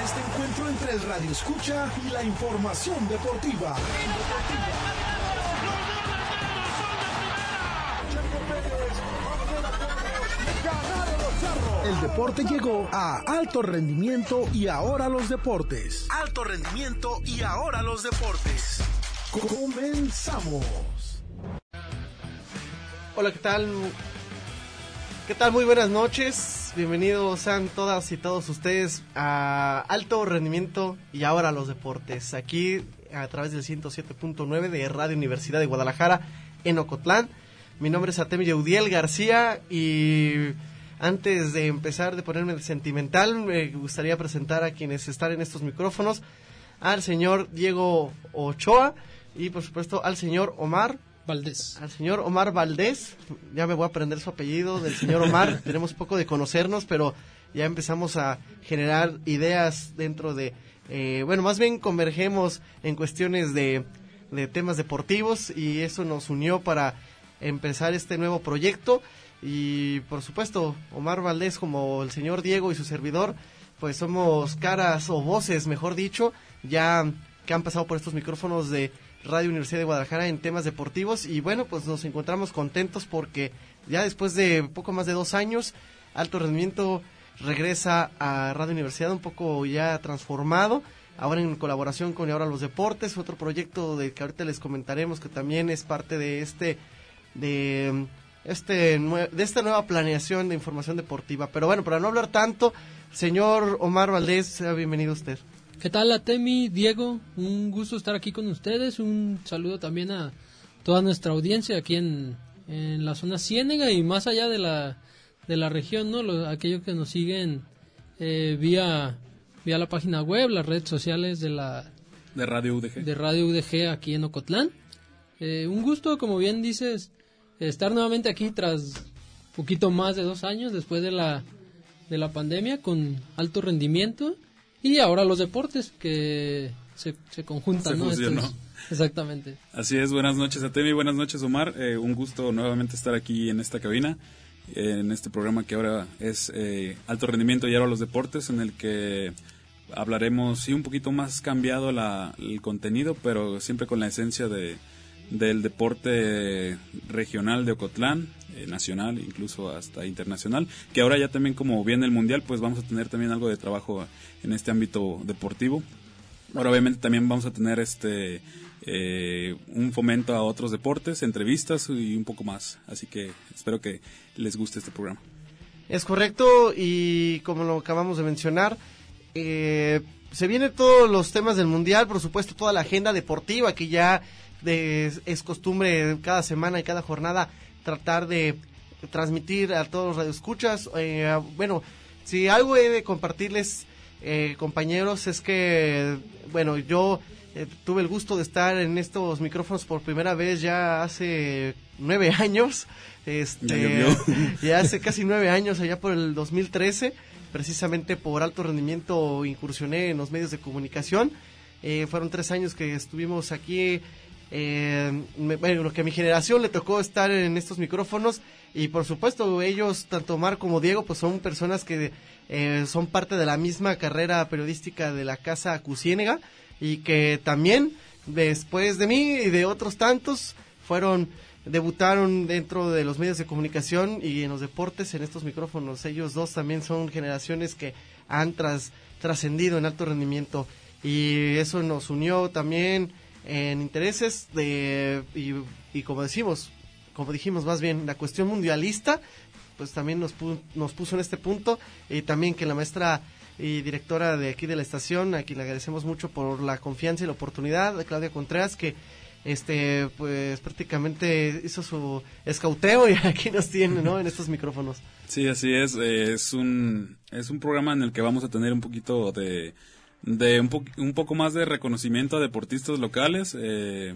Este encuentro entre el radio escucha y la información deportiva. El deporte llegó a alto rendimiento y ahora los deportes. Alto rendimiento y ahora los deportes. Comenzamos. Hola, ¿qué tal? ¿Qué tal? Muy buenas noches. Bienvenidos sean todas y todos ustedes a Alto Rendimiento y ahora los deportes. Aquí a través del 107.9 de Radio Universidad de Guadalajara en Ocotlán. Mi nombre es Atem Yeudiel García y antes de empezar de ponerme sentimental, me gustaría presentar a quienes están en estos micrófonos, al señor Diego Ochoa y por supuesto al señor Omar Valdés. Al señor Omar Valdés, ya me voy a aprender su apellido del señor Omar, tenemos poco de conocernos, pero ya empezamos a generar ideas dentro de, eh, bueno, más bien convergemos en cuestiones de, de temas deportivos y eso nos unió para empezar este nuevo proyecto y por supuesto Omar Valdés como el señor Diego y su servidor pues somos caras o voces mejor dicho ya que han pasado por estos micrófonos de Radio Universidad de Guadalajara en temas deportivos y bueno pues nos encontramos contentos porque ya después de poco más de dos años Alto Rendimiento regresa a Radio Universidad un poco ya transformado ahora en colaboración con ahora los deportes otro proyecto de que ahorita les comentaremos que también es parte de este de este de esta nueva planeación de información deportiva. Pero bueno, para no hablar tanto, señor Omar Valdés, sea bienvenido usted. ¿Qué tal, Atemi, Diego? Un gusto estar aquí con ustedes. Un saludo también a toda nuestra audiencia aquí en, en la zona Ciénega y más allá de la, de la región, ¿no? Los, aquellos que nos siguen eh, vía, vía la página web, las redes sociales de la... De Radio UDG. De Radio UDG aquí en Ocotlán. Eh, un gusto, como bien dices, estar nuevamente aquí tras poquito más de dos años después de la, de la pandemia con alto rendimiento y ahora los deportes que se, se conjuntan. Se ¿no? Estos- exactamente. Así es, buenas noches a Temi, buenas noches Omar. Eh, un gusto nuevamente estar aquí en esta cabina, en este programa que ahora es eh, Alto Rendimiento y ahora los deportes, en el que hablaremos, sí, un poquito más cambiado la, el contenido, pero siempre con la esencia de, del deporte regional de Ocotlán, eh, nacional, incluso hasta internacional, que ahora ya también como viene el Mundial, pues vamos a tener también algo de trabajo en este ámbito deportivo. Ahora obviamente también vamos a tener este eh, un fomento a otros deportes, entrevistas y un poco más. Así que espero que les guste este programa. Es correcto y como lo acabamos de mencionar, eh, se vienen todos los temas del mundial, por supuesto toda la agenda deportiva que ya de- es costumbre cada semana y cada jornada tratar de transmitir a todos los radioescuchas. Eh, bueno, si algo he de compartirles, eh, compañeros, es que, bueno, yo eh, tuve el gusto de estar en estos micrófonos por primera vez ya hace nueve años. Este, Ya hace casi nueve años, allá por el 2013, precisamente por alto rendimiento incursioné en los medios de comunicación. Eh, fueron tres años que estuvimos aquí. Eh, me- bueno, que a mi generación le tocó estar en estos micrófonos y por supuesto ellos, tanto Omar como Diego, pues son personas que eh, son parte de la misma carrera periodística de la casa Cusiénega y que también después de mí y de otros tantos fueron debutaron dentro de los medios de comunicación y en los deportes en estos micrófonos. Ellos dos también son generaciones que han tras, trascendido en alto rendimiento y eso nos unió también en intereses de y, como decimos, como dijimos más bien la cuestión mundialista pues también nos, pu- nos puso en este punto y también que la maestra y directora de aquí de la estación, a quien le agradecemos mucho por la confianza y la oportunidad, a Claudia Contreras, que este pues prácticamente hizo su escauteo y aquí nos tiene, ¿no? En estos micrófonos. Sí, así es. eh, es un es un programa en el que vamos a tener un poquito de de un, po- un poco más de reconocimiento a deportistas locales. eh,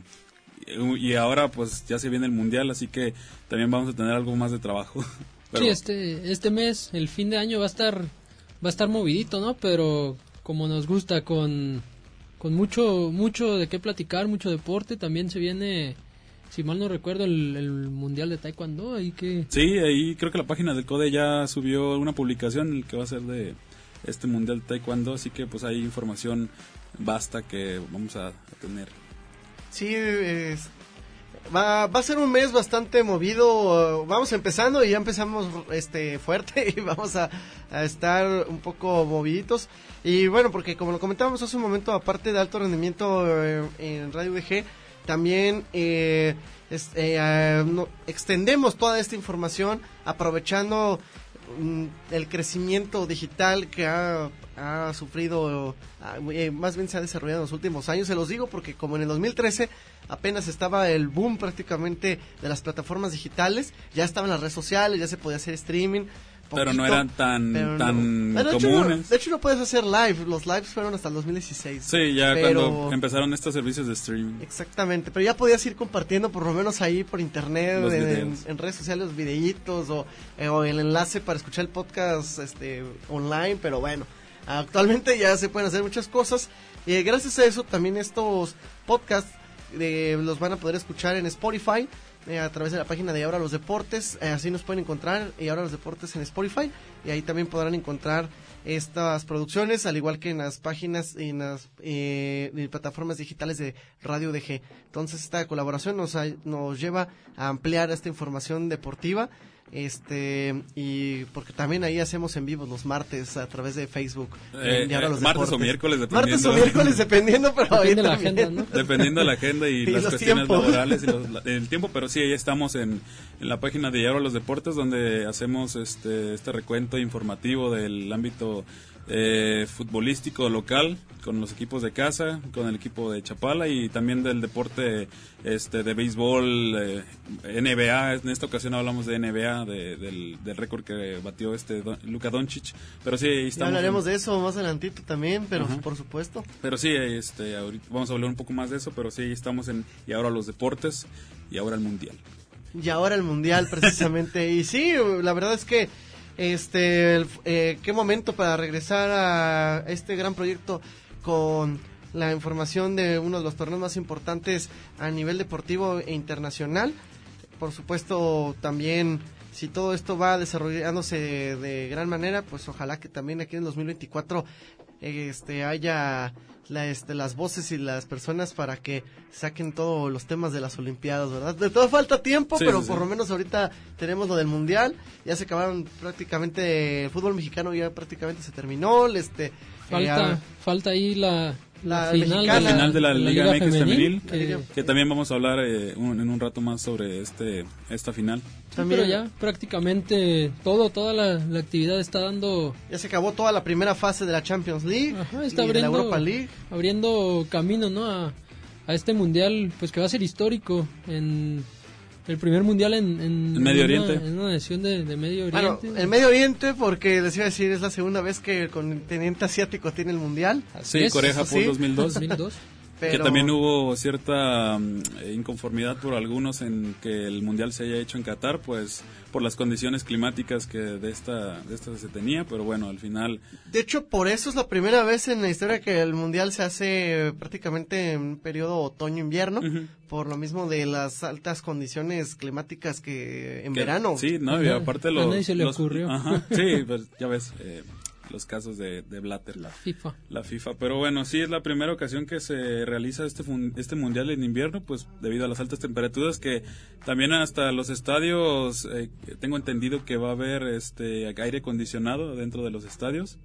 y ahora pues ya se viene el mundial, así que también vamos a tener algo más de trabajo. Pero- Sí, este, este mes, el fin de año va a estar, va a estar movidito, ¿no? Pero como nos gusta con, con mucho, mucho de qué platicar, mucho deporte, también se viene, si mal no recuerdo, el, el mundial de taekwondo, ahí que Sí, ahí creo que la página del CODE ya subió una publicación que va a ser de este Mundial de Taekwondo, así que pues hay información basta que vamos a, tener. Sí, va, va a ser un mes bastante movido. uh, Vamos empezando y ya empezamos este fuerte y vamos a, estar un poco moviditos. Y bueno, porque como lo comentábamos hace un momento, aparte de alto rendimiento eh, en Radio VG, también eh, eh, ah, extendemos toda esta información aprovechando el crecimiento digital que ha, ha sufrido, ah, eh, más bien se ha desarrollado en los últimos años. Se los digo porque como en el 2013 apenas estaba el boom prácticamente de las plataformas digitales, ya estaban las redes sociales, ya se podía hacer streaming. Pero no eran tan- tan de hecho, comunes. de hecho no puedes hacer live, los lives fueron hasta el 2016. Sí, ya Pero- cuando empezaron estos servicios de streaming. Exactamente, pero ya podías ir compartiendo por lo menos ahí por internet, en, en redes sociales, los videitos o, eh, o el enlace para escuchar el podcast este, online, pero bueno, actualmente ya se pueden hacer muchas cosas. Y gracias a eso también estos podcasts eh, los van a poder escuchar en Spotify. Eh, a través de la página de Ahora los Deportes, eh, así nos pueden encontrar y Ahora los Deportes en Spotify y ahí también podrán encontrar estas producciones, al igual que en las páginas y en las eh, plataformas digitales de Radio DG. Entonces esta colaboración nos, nos lleva a ampliar esta información deportiva, este y porque también ahí hacemos en vivo los martes a través de Facebook. Eh, eh, los martes o miércoles, Martes o dependiendo. miércoles dependiendo, pero ahí Depende de la agenda, ¿no? Dependiendo de la agenda y, Y las cuestiones tiempos. laborales y los- la- el tiempo, pero sí, ahí estamos en, en la página de Ahora los Deportes, donde hacemos este, este recuento informativo del ámbito eh, futbolístico local, con los equipos de casa, con el equipo de Chapala y también del deporte este, de béisbol, eh, NBA. En esta ocasión hablamos de NBA, de- del, del récord que batió este Don- Luka Doncic. Pero sí, ahí Ya estamos. hablaremos en- de eso más adelantito también, pero por supuesto. pero sí, este, ahorita vamos a hablar un poco más de eso, pero sí, estamos en y ahora los deportes y ahora el mundial. Y ahora el mundial precisamente. y sí, la verdad es que este eh, qué momento para regresar a este gran proyecto con la información de uno de los torneos más importantes a nivel deportivo e internacional. Por supuesto, también si todo esto va desarrollándose de, de gran manera, pues ojalá que también aquí en 2024 este haya la, este, las voces y las personas para que saquen todos los temas de las Olimpiadas, ¿verdad? De todo falta tiempo, Sí, pero sí, por sí. lo menos ahorita tenemos lo del Mundial, ya se acabaron prácticamente, el fútbol mexicano ya prácticamente se terminó, este... eh, Falta, falta ahí la, La final, mexicana. La final de la, Liga, MX femenil, que- que también vamos a hablar eh, un- en un rato más sobre este esta final. sí, también- pero ya prácticamente todo, toda la, la actividad está dando, ya se acabó toda la primera fase de la Champions League Ajá, y está de la abriendo, Europa League. abriendo camino, ¿no? A, a este mundial, pues que va a ser histórico en el primer mundial en, en, En Medio una- Oriente. en una nación de, de Medio Bueno, Oriente. el Medio Oriente, porque les iba a decir, es la segunda vez que el continente asiático tiene el Mundial. Sí, es, Corea eso Japón sí. 2002. 2002. Pero... Que también hubo cierta mm, eh, inconformidad por algunos en que el mundial se haya hecho en Qatar, pues por las condiciones climáticas que de esta de esta se tenía, pero bueno, al final De hecho, por eso es la primera vez en la historia que el mundial se hace prácticamente en un periodo otoño-invierno, Ujú. por lo mismo de las altas condiciones climáticas que en que- verano. Sí, no, y aparte a los nadie se le los- ocurrió. Ajá, sí, pues ya ves eh, los casos de, de Blatter. La FIFA. la FIFA. Pero bueno, sí es la primera ocasión que se realiza este este mundial en invierno, pues debido a las altas temperaturas que también hasta los estadios eh, tengo entendido que va a haber este aire acondicionado dentro de los estadios.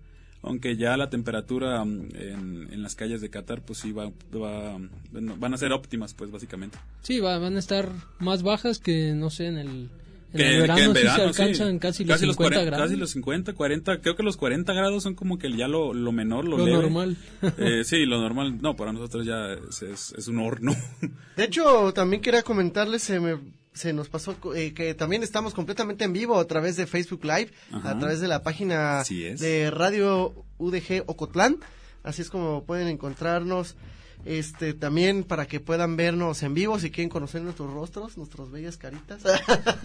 Aunque ya la temperatura mm, en, en las calles de Qatar, pues sí va, va- van a ser óptimas, pues básicamente. Sí, va- van a estar más bajas que, no sé, en el, en Que- el que verano, en sí verano, se sí. alcanzan casi los 50 40 grados. Casi los 50, 40, creo que los 40 grados son como que ya lo, lo menor, lo, Lo leve. normal. Eh, sí, lo normal, no, para nosotros ya es, es- es un horno. De hecho, también quería comentarles, se, me- se nos pasó eh, que también estamos completamente en vivo a través de Facebook Live, Ajá. a través de la página de Radio UDG Ocotlán. Así es como pueden encontrarnos. Este también para que puedan vernos en vivo si quieren conocer nuestros rostros, nuestras bellas caritas.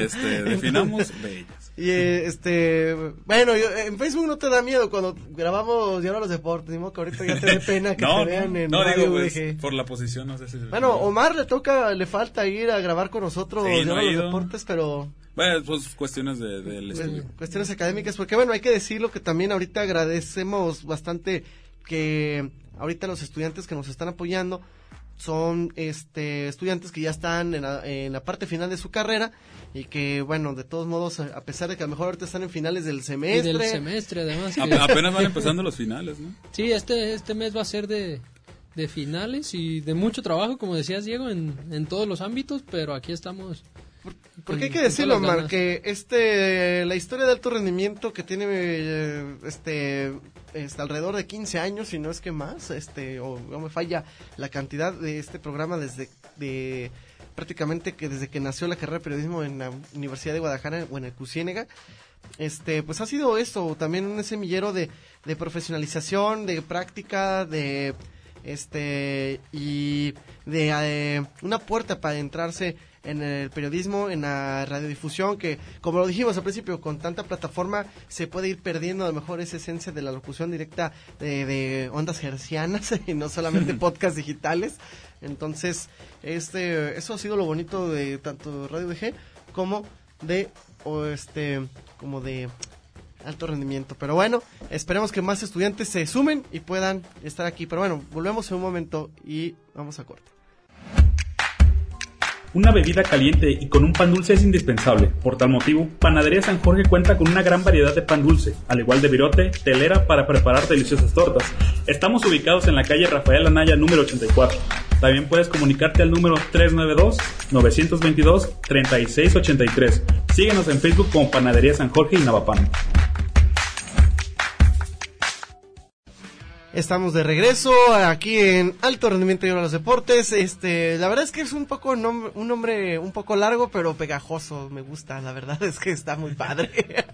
Este, definamos bellas. Y este, bueno, yo- en Facebook no te da miedo cuando grabamos y ahora los deportes, ni modo que ahorita ya te dé pena que no, te vean en no, digo, pues, por la posición, no sé si... Bueno, Omar le toca, le falta ir a grabar con nosotros Sí, no los deportes, pero Bueno, pues cuestiones de, del Pues, estudio. cuestiones académicas, porque bueno, hay que decirlo que también ahorita agradecemos bastante que ahorita los estudiantes que nos están apoyando son este estudiantes que ya están en la, en la parte final de su carrera y que bueno, de todos modos, a pesar de que a lo mejor ahorita están en finales del Y semestre, del semestre, además. que- apenas van empezando los finales, ¿no? sí, este, este mes va a ser de, de finales y de mucho trabajo, como decías, Diego, en, en todos los ámbitos, pero aquí estamos. Porque hay que decirlo, ganas. que este, la historia de alto rendimiento que tiene eh, este, este, alrededor de 15 años, si no es que más, este, o no me falla la cantidad de este programa desde de prácticamente que desde que nació la carrera de periodismo en la Universidad de Guadalajara o en el CUCIénega, este, pues ha sido esto, también un semillero de, de profesionalización, de práctica, de este y de eh, una puerta para entrarse en el periodismo, en la radiodifusión, que como lo dijimos al principio, con tanta plataforma se puede ir perdiendo a lo mejor esa esencia de la locución directa de, de ondas hercianas y no solamente podcasts digitales. Entonces, este, eso ha sido lo bonito de tanto Radio DG como de, o este, como de alto rendimiento. Pero bueno, esperemos que más estudiantes se sumen y puedan estar aquí. Pero bueno, volvemos en un momento y vamos a corte. Una bebida caliente y con un pan dulce es indispensable. Por tal motivo, Panadería San Jorge cuenta con una gran variedad de pan dulce, al igual de virote, telera para preparar deliciosas tortas. Estamos ubicados en la calle Rafael Anaya número 84. También puedes comunicarte al número 392-922-3683. Síguenos en Facebook como Panadería San Jorge y Navapan. Estamos de regreso aquí en Alto Rendimiento y los deportes. Este, la verdad es que es un poco nom- un nombre un poco largo, pero pegajoso. Me gusta, la verdad es que está muy padre.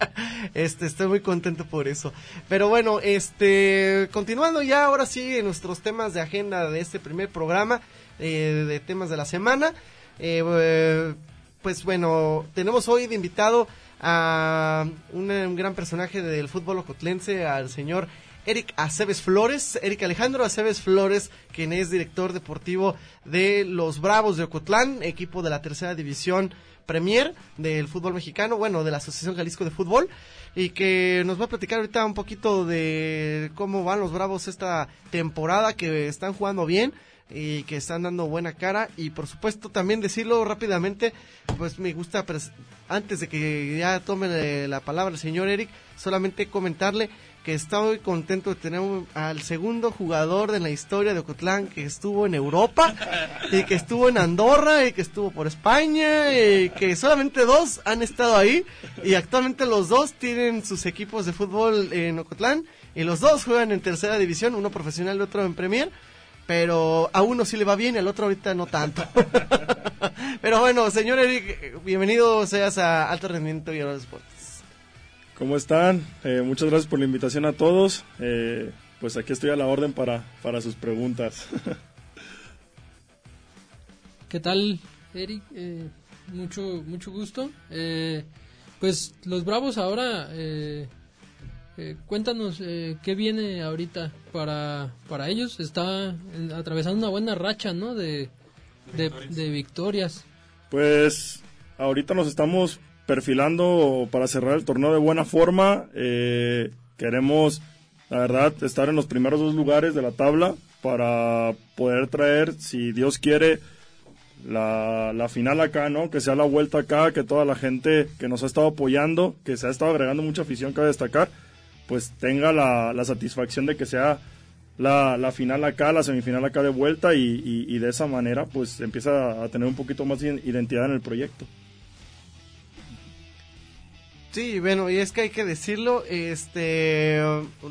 Este, estoy muy contento por eso. Pero bueno, este, continuando ya ahora sí en nuestros temas de agenda de este primer programa eh, de temas de la semana. Eh, pues bueno, tenemos hoy de invitado a un, un gran personaje del fútbol ocotlense, al señor Eric Aceves Flores, Eric Alejandro Aceves Flores, quien es director deportivo de los Bravos de Ocotlán, equipo de la tercera división Premier del fútbol mexicano, bueno, de la Asociación Jalisco de Fútbol, y que nos va a platicar ahorita un poquito de cómo van los Bravos esta temporada, que están jugando bien y que están dando buena cara. Y por supuesto también decirlo rápidamente pues me gusta antes de que ya tome la palabra el señor Eric solamente comentarle que estoy contento de tener al segundo jugador de la historia de Ocotlán que estuvo en Europa y que estuvo en Andorra y que estuvo por España y que solamente dos han estado ahí y actualmente los dos tienen sus equipos de fútbol en Ocotlán y los dos juegan en tercera división, uno profesional y otro en Premier pero a uno sí le va bien y al otro ahorita no tanto. pero bueno, señor Eric, bienvenido seas a Alto Rendimiento y a los Deportes. ¿Cómo están? Eh, muchas gracias por la invitación a todos. Eh, pues aquí estoy a la orden para, para sus preguntas. ¿Qué tal, Eric? Eh, mucho, mucho gusto. Pues los Bravos ahora, cuéntanos eh, qué viene ahorita para, para ellos. Está atravesando una buena racha, ¿no? De, de, de victorias. Pues ahorita nos estamos perfilando para cerrar el torneo de buena forma. Eh, queremos, la verdad, estar en los primeros dos lugares de la tabla para poder traer, si Dios quiere, la, la final acá, ¿no? Que sea la vuelta acá, que toda la gente que nos ha estado apoyando, que se ha estado agregando mucha afición, cabe destacar, pues tenga la, la satisfacción de que sea la, la final acá, la semifinal acá de vuelta y, y- y de esa manera pues empieza a tener un poquito más de identidad en el proyecto. Sí, bueno, y es que hay que decirlo, este,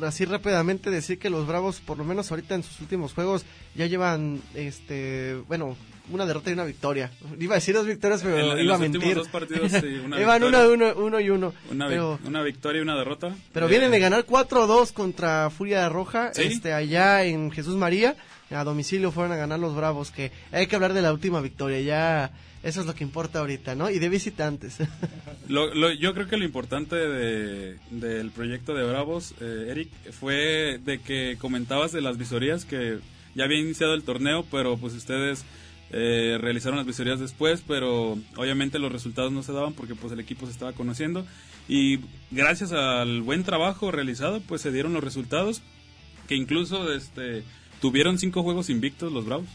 así rápidamente decir que los Bravos, por lo menos ahorita en sus últimos juegos, ya llevan, este, bueno, una derrota y una victoria. Iba a decir dos victorias, pero En- en iba a mentir. dos partidos, sí, una Iban victoria. uno, uno, uno y uno. Una, pero, una victoria y una derrota. pero Eh, vienen de ganar 4-2 contra Furia Roja, ¿Sí? este, allá en Jesús María. A domicilio fueron a ganar los Bravos, que hay que hablar de la última victoria, ya, eso es lo que importa ahorita, ¿no? Y de visitantes. Lo, lo- yo creo que lo importante de, del proyecto de Bravos, eh, Eric, fue de que comentabas de las visorías que ya había iniciado el torneo, pero pues ustedes eh, realizaron las visorías después, pero obviamente los resultados no se daban porque pues el equipo se estaba conociendo y gracias al buen trabajo realizado pues se dieron los resultados que incluso este tuvieron cinco juegos invictos los Bravos.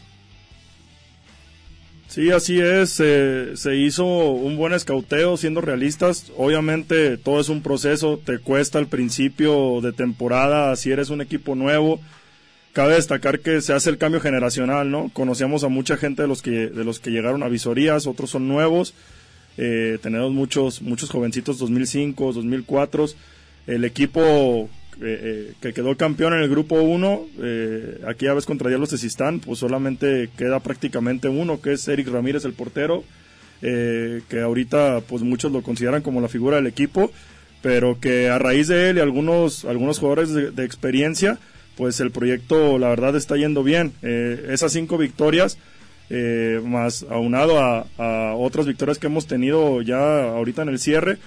Sí, así es. se hizo un buen escauteo, siendo realistas. Obviamente todo es un proceso, te cuesta al principio de temporada si eres un equipo nuevo. Cabe destacar que se hace el cambio generacional, ¿no? Conocíamos a mucha gente de los que, de los que llegaron a visorías, otros son nuevos. Eh, tenemos muchos, muchos jovencitos 2005, 2004. El equipo eh, eh, que quedó campeón en el grupo 1, eh, aquí a veces contra Diablos de Sistán, pues solamente queda prácticamente uno, que es Eric Ramírez, el portero, que ahorita pues muchos lo consideran como la figura del equipo, pero que a raíz de él y algunos, algunos jugadores de, experiencia, pues el proyecto la verdad está yendo bien. esas cinco victorias, más aunado a, a otras victorias que hemos tenido ya ahorita en el cierre,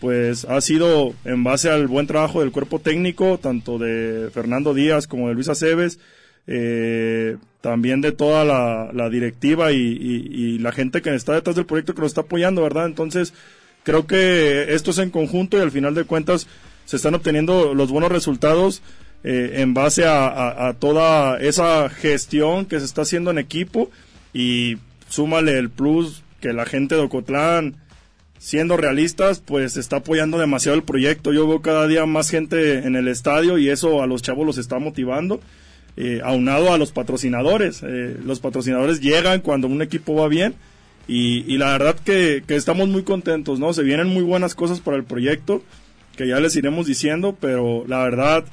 pues ha sido en base al buen trabajo del cuerpo técnico, tanto de Fernando Díaz como de Luis Aceves, eh, también de toda la, directiva y, la gente que está detrás del proyecto que nos está apoyando, ¿verdad? Entonces, creo que esto es en conjunto y al final de cuentas se están obteniendo los buenos resultados eh, en base a, toda esa gestión que se está haciendo en equipo y súmale el plus que la gente de Ocotlán, siendo realistas, pues está apoyando demasiado el proyecto. Yo veo cada día más gente en el estadio y eso a los chavos los está motivando. Eh, aunado a los patrocinadores. Eh, los patrocinadores llegan cuando un equipo va bien y, la verdad que, estamos muy contentos, ¿no? Se vienen muy buenas cosas para el proyecto que ya les iremos diciendo, pero la verdad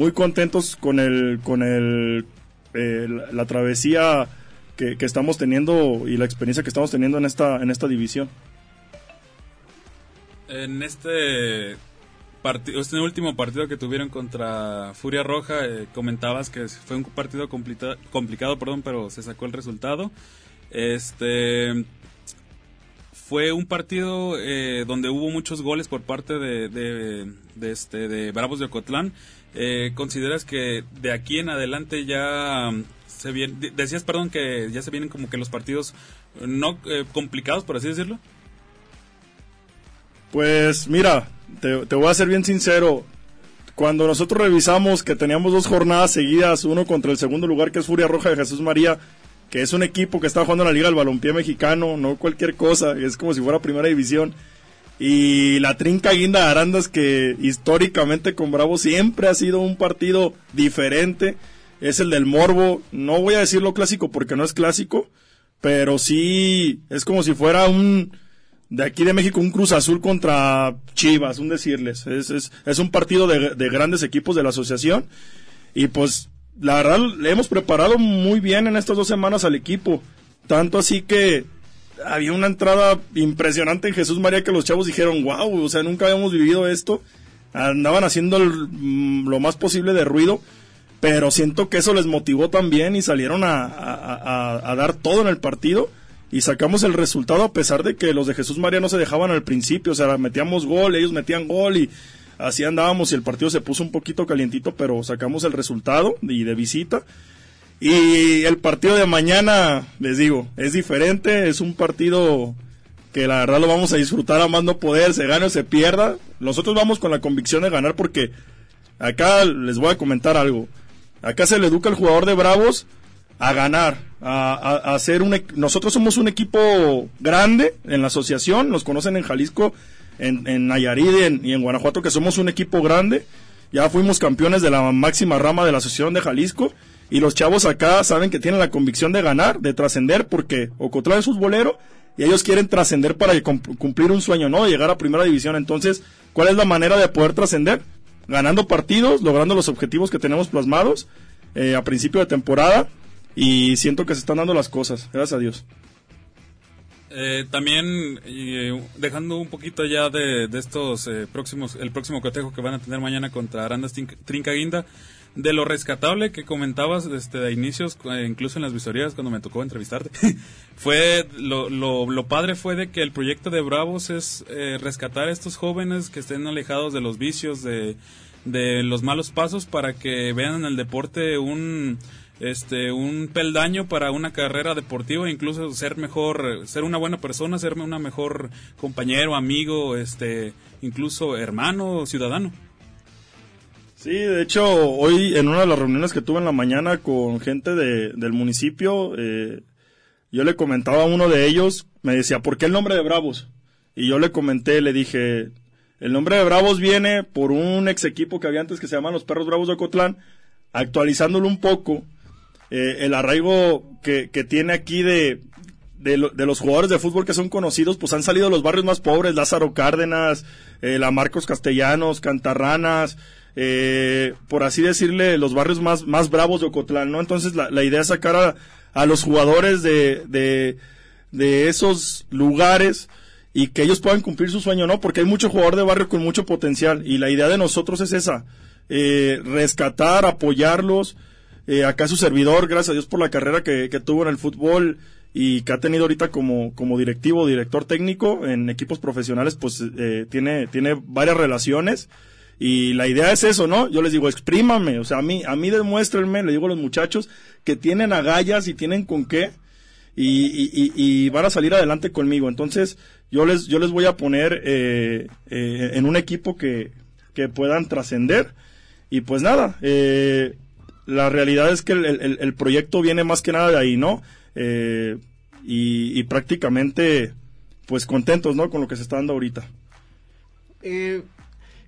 muy contentos con el con el eh, la, travesía que, estamos teniendo y la experiencia que estamos teniendo en esta en esta división. En este este último partido que tuvieron contra Furia Roja, eh, comentabas que fue un partido complicado, perdón, pero se sacó el resultado. Este fue un partido eh, donde hubo muchos goles por parte de, de, este, de Bravos de Ocotlán. Eh, ¿Consideras que de aquí en adelante ya se vienen, decías, perdón, que ya se vienen como que los partidos no complicados, por así decirlo? Pues mira, te, voy a ser bien sincero. Cuando nosotros revisamos que teníamos dos jornadas seguidas, uno contra el segundo lugar que es Furia Roja de Jesús María, que es un equipo que está jugando en la Liga del Balompié Mexicano, no cualquier cosa, es como si fuera primera división. Y la Trinca Guinda Arandas, que históricamente con Bravo siempre ha sido un partido diferente, es el del Morbo. No voy a decirlo clásico porque no es clásico, pero sí es como si fuera un, de aquí de México un Cruz Azul contra Chivas, un decirles. Es, es, es un partido de, de, grandes equipos de la asociación. Y pues la verdad le hemos preparado muy bien en estas dos semanas al equipo. Tanto así que había una entrada impresionante en Jesús María que los chavos dijeron, wow, o sea, nunca habíamos vivido esto. Andaban haciendo mm, lo más posible de ruido. Pero siento que eso les motivó también y salieron a, a, a dar todo en el partido y sacamos el resultado a pesar de que los de Jesús María no se dejaban al principio, o sea, metíamos gol, ellos metían gol y así andábamos y el partido se puso un poquito calientito, pero sacamos el resultado y de visita. Y el partido de mañana, les digo, es diferente, es un partido que la verdad lo vamos a disfrutar a más no poder, se gane o se pierda. Nosotros vamos con la convicción de ganar porque acá les voy a comentar algo. Acá se le educa al jugador de Bravos a ganar, a, hacer un... Nosotros somos un equipo grande en la asociación, nos conocen en Jalisco, en, en Nayarit y en, Guanajuato que somos un equipo grande. Ya fuimos campeones de la máxima rama de la asociación de Jalisco y los chavos acá saben que tienen la convicción de ganar, de trascender, porque Ocotlán es futbolero y ellos quieren trascender para cumplir un sueño, ¿no? De llegar a primera división. Entonces, ¿cuál es la manera de poder trascender? Ganando partidos, logrando los objetivos que tenemos plasmados eh, a principio de temporada y siento que se están dando las cosas, gracias a Dios. Eh, también eh, dejando un poquito ya de, estos eh, próximos, el próximo cotejo que van a tener mañana contra Arandas Trincaguinda, de lo rescatable que comentabas este, de inicios, incluso en las visorías cuando me tocó entrevistarte, fue lo, lo, lo, padre fue de que el proyecto de Bravos es rescatar a estos jóvenes que estén alejados de los vicios, de, de los malos pasos para que vean en el deporte un este un peldaño para una carrera deportiva, incluso ser mejor, ser una buena persona, ser una mejor compañero, amigo, este, incluso hermano, ciudadano. Sí, de hecho, hoy en una de las reuniones que tuve en la mañana con gente de, del municipio, eh, yo le comentaba a uno de ellos, me decía, ¿por qué el nombre de Bravos? Y yo le comenté, le dije, el nombre de Bravos viene por un ex equipo que había antes que se llaman los Perros Bravos de Ocotlán, actualizándolo un poco, eh, el arraigo que, que tiene aquí de, de, los jugadores de fútbol que son conocidos, pues han salido de los barrios más pobres, Lázaro Cárdenas, eh, la Marcos Castellanos, Cantarranas, eh, por así decirle, los barrios más, más bravos de Ocotlán, ¿no? Entonces la, la idea es sacar a, a los jugadores de, de, de, esos lugares y que ellos puedan cumplir su sueño, ¿no? Porque hay mucho jugador de barrio con mucho potencial y la idea de nosotros es esa, eh, rescatar, apoyarlos. Eh, acá su servidor, gracias a Dios por la carrera que, que tuvo en el fútbol y que ha tenido ahorita como, como directivo, director técnico en equipos profesionales, pues eh, tiene, tiene varias relaciones y la idea es eso, ¿no? Yo les digo, exprímame, o sea, a mí, a mí demuéstrenme, le digo a los muchachos, que tienen agallas y tienen con qué, y, y, y, van a salir adelante conmigo. Entonces, yo les, yo les voy a poner eh, eh, en un equipo que, que puedan trascender. Y pues nada, eh, la realidad es que el, el, proyecto viene más que nada de ahí, ¿no? Eh, y, y prácticamente, pues contentos, ¿no? Con lo que se está dando ahorita. Eh,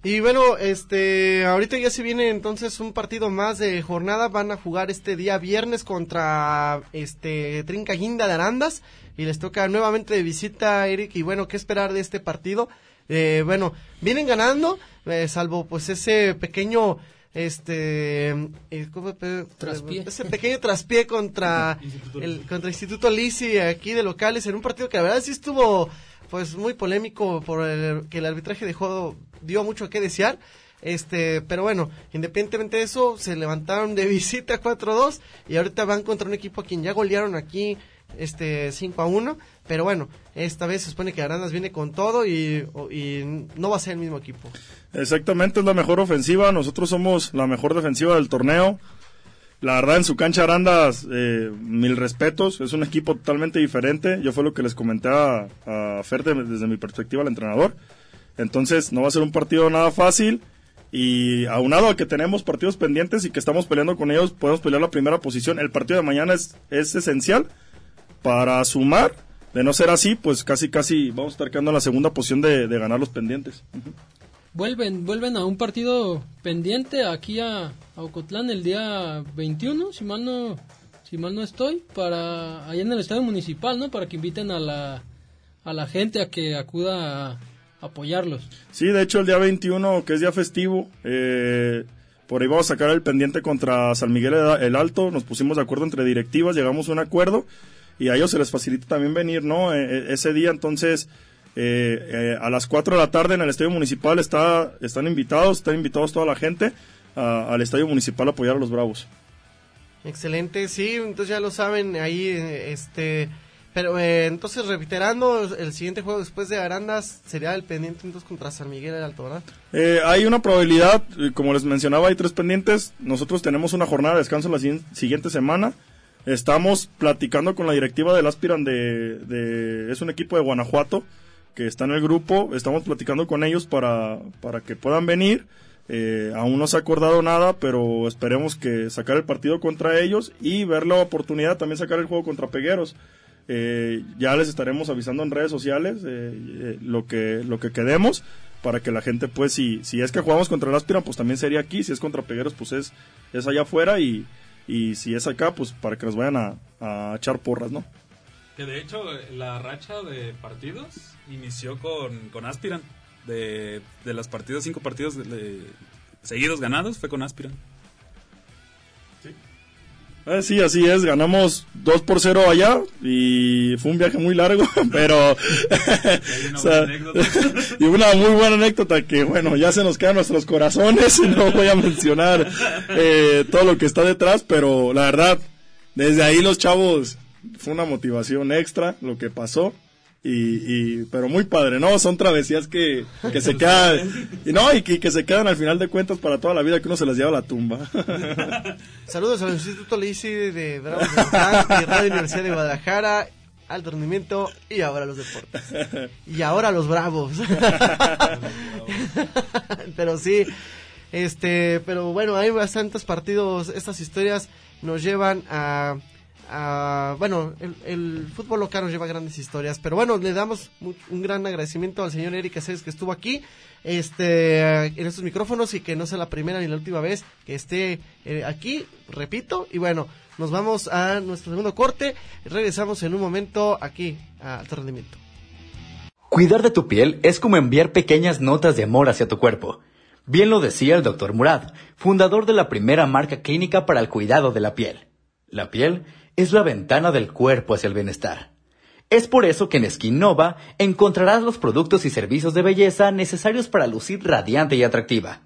y bueno, este, ahorita ya se viene entonces un partido más de jornada. Van a jugar este día viernes contra este Trinca Guinda de Arandas y les toca nuevamente de visita Eric. Y bueno, ¿qué esperar de este partido? Eh, bueno, vienen ganando, eh, salvo pues ese pequeño este eh, ¿cómo, traspié. ese pequeño traspié contra el contra Instituto Lisi aquí de locales en un partido que la verdad sí estuvo pues muy polémico por el, que el arbitraje dejó dio mucho que desear. Este, pero bueno, independientemente de eso, se levantaron de visita 4-2 y ahorita van contra un equipo a quien ya golearon aquí este 5 a 1, pero bueno, esta vez se supone que Arandas viene con todo y, y, no va a ser el mismo equipo. Exactamente, es la mejor ofensiva, nosotros somos la mejor defensiva del torneo. La verdad, en su cancha Arandas, eh, mil respetos, es un equipo totalmente diferente. Yo fue lo que les comenté a, a Fer desde mi perspectiva, al entrenador. Entonces no va a ser un partido nada fácil. Y aunado a que tenemos partidos pendientes y que estamos peleando con ellos, podemos pelear la primera posición. El partido de mañana es, es esencial para sumar. De no ser así, pues casi casi vamos a estar quedando en la segunda posición de, de ganar los pendientes. Vuelven, vuelven a un partido pendiente aquí a, Ocotlán el día 21, si mal no, si mal no estoy, para allá en el estadio municipal, ¿no? Para que inviten a la, a la gente a que acuda a, apoyarlos. Sí, de hecho el día 21, que es día festivo, eh, por ahí vamos a sacar el pendiente contra San Miguel el Alto, nos pusimos de acuerdo entre directivas, llegamos a un acuerdo y a ellos se les facilita también venir, ¿no? E, e, ese día entonces... Eh, eh, a las 4 de la tarde en el estadio municipal está, están invitados, están invitados toda la gente a, al estadio municipal a apoyar a los Bravos. Excelente, sí, entonces ya lo saben, ahí este pero eh, entonces, reiterando, el siguiente juego después de Arandas sería el pendiente entonces contra San Miguel del Alto, ¿verdad? Eh, hay una probabilidad, como les mencionaba, hay tres pendientes. Nosotros tenemos una jornada de descanso la siguiente semana. Estamos platicando con la directiva del Aspiran de, es un equipo de Guanajuato que está en el grupo. Estamos platicando con ellos para, para que puedan venir. Eh, aún no se ha acordado nada, pero esperemos que sacar el partido contra ellos y ver la oportunidad también sacar el juego contra Pegueros. Eh, ya les estaremos avisando en redes sociales eh, eh, lo que lo que quedemos para que la gente pues si si es que jugamos contra el Aspiran pues también sería aquí si es contra Pegueros pues es es allá afuera y, y si es acá pues para que nos vayan a, a echar porras no que de hecho la racha de partidos inició con, con Aspiran. De, de los partidos cinco partidos seguidos ganados fue con Aspiran eh, sí, así es, ganamos 2 por 0 allá y fue un viaje muy largo, pero... o sea, y una muy buena anécdota que, bueno, ya se nos quedan nuestros corazones y no voy a mencionar eh, todo lo que está detrás, pero la verdad, desde ahí los chavos, fue una motivación extra lo que pasó Y, y, pero muy padre, ¿no? Son travesías que, que se quedan, y no, y que, se quedan al final de cuentas para toda la vida, que uno se las lleva a la tumba. Saludos al Instituto Leisi de Bravos de y Radio Universidad de Guadalajara, alto rendimiento y ahora los deportes. Y ahora los Bravos. pero sí, este, pero bueno, hay bastantes partidos, estas historias nos llevan a bueno, el, fútbol local nos lleva grandes historias, pero bueno, le damos un gran agradecimiento al señor Eric Aceves que estuvo aquí, este, en estos micrófonos y que no sea la primera ni la última vez que esté eh, aquí, repito, y bueno, nos vamos a nuestro segundo corte, regresamos en un momento aquí a Alto Rendimiento. Cuidar de tu piel es como enviar pequeñas notas de amor hacia tu cuerpo. Bien lo decía el doctor Murad, fundador de la primera marca clínica para el cuidado de la piel. La piel es la ventana del cuerpo hacia el bienestar. Es por eso que en Skin Nova encontrarás los productos y servicios de belleza necesarios para lucir radiante y atractiva.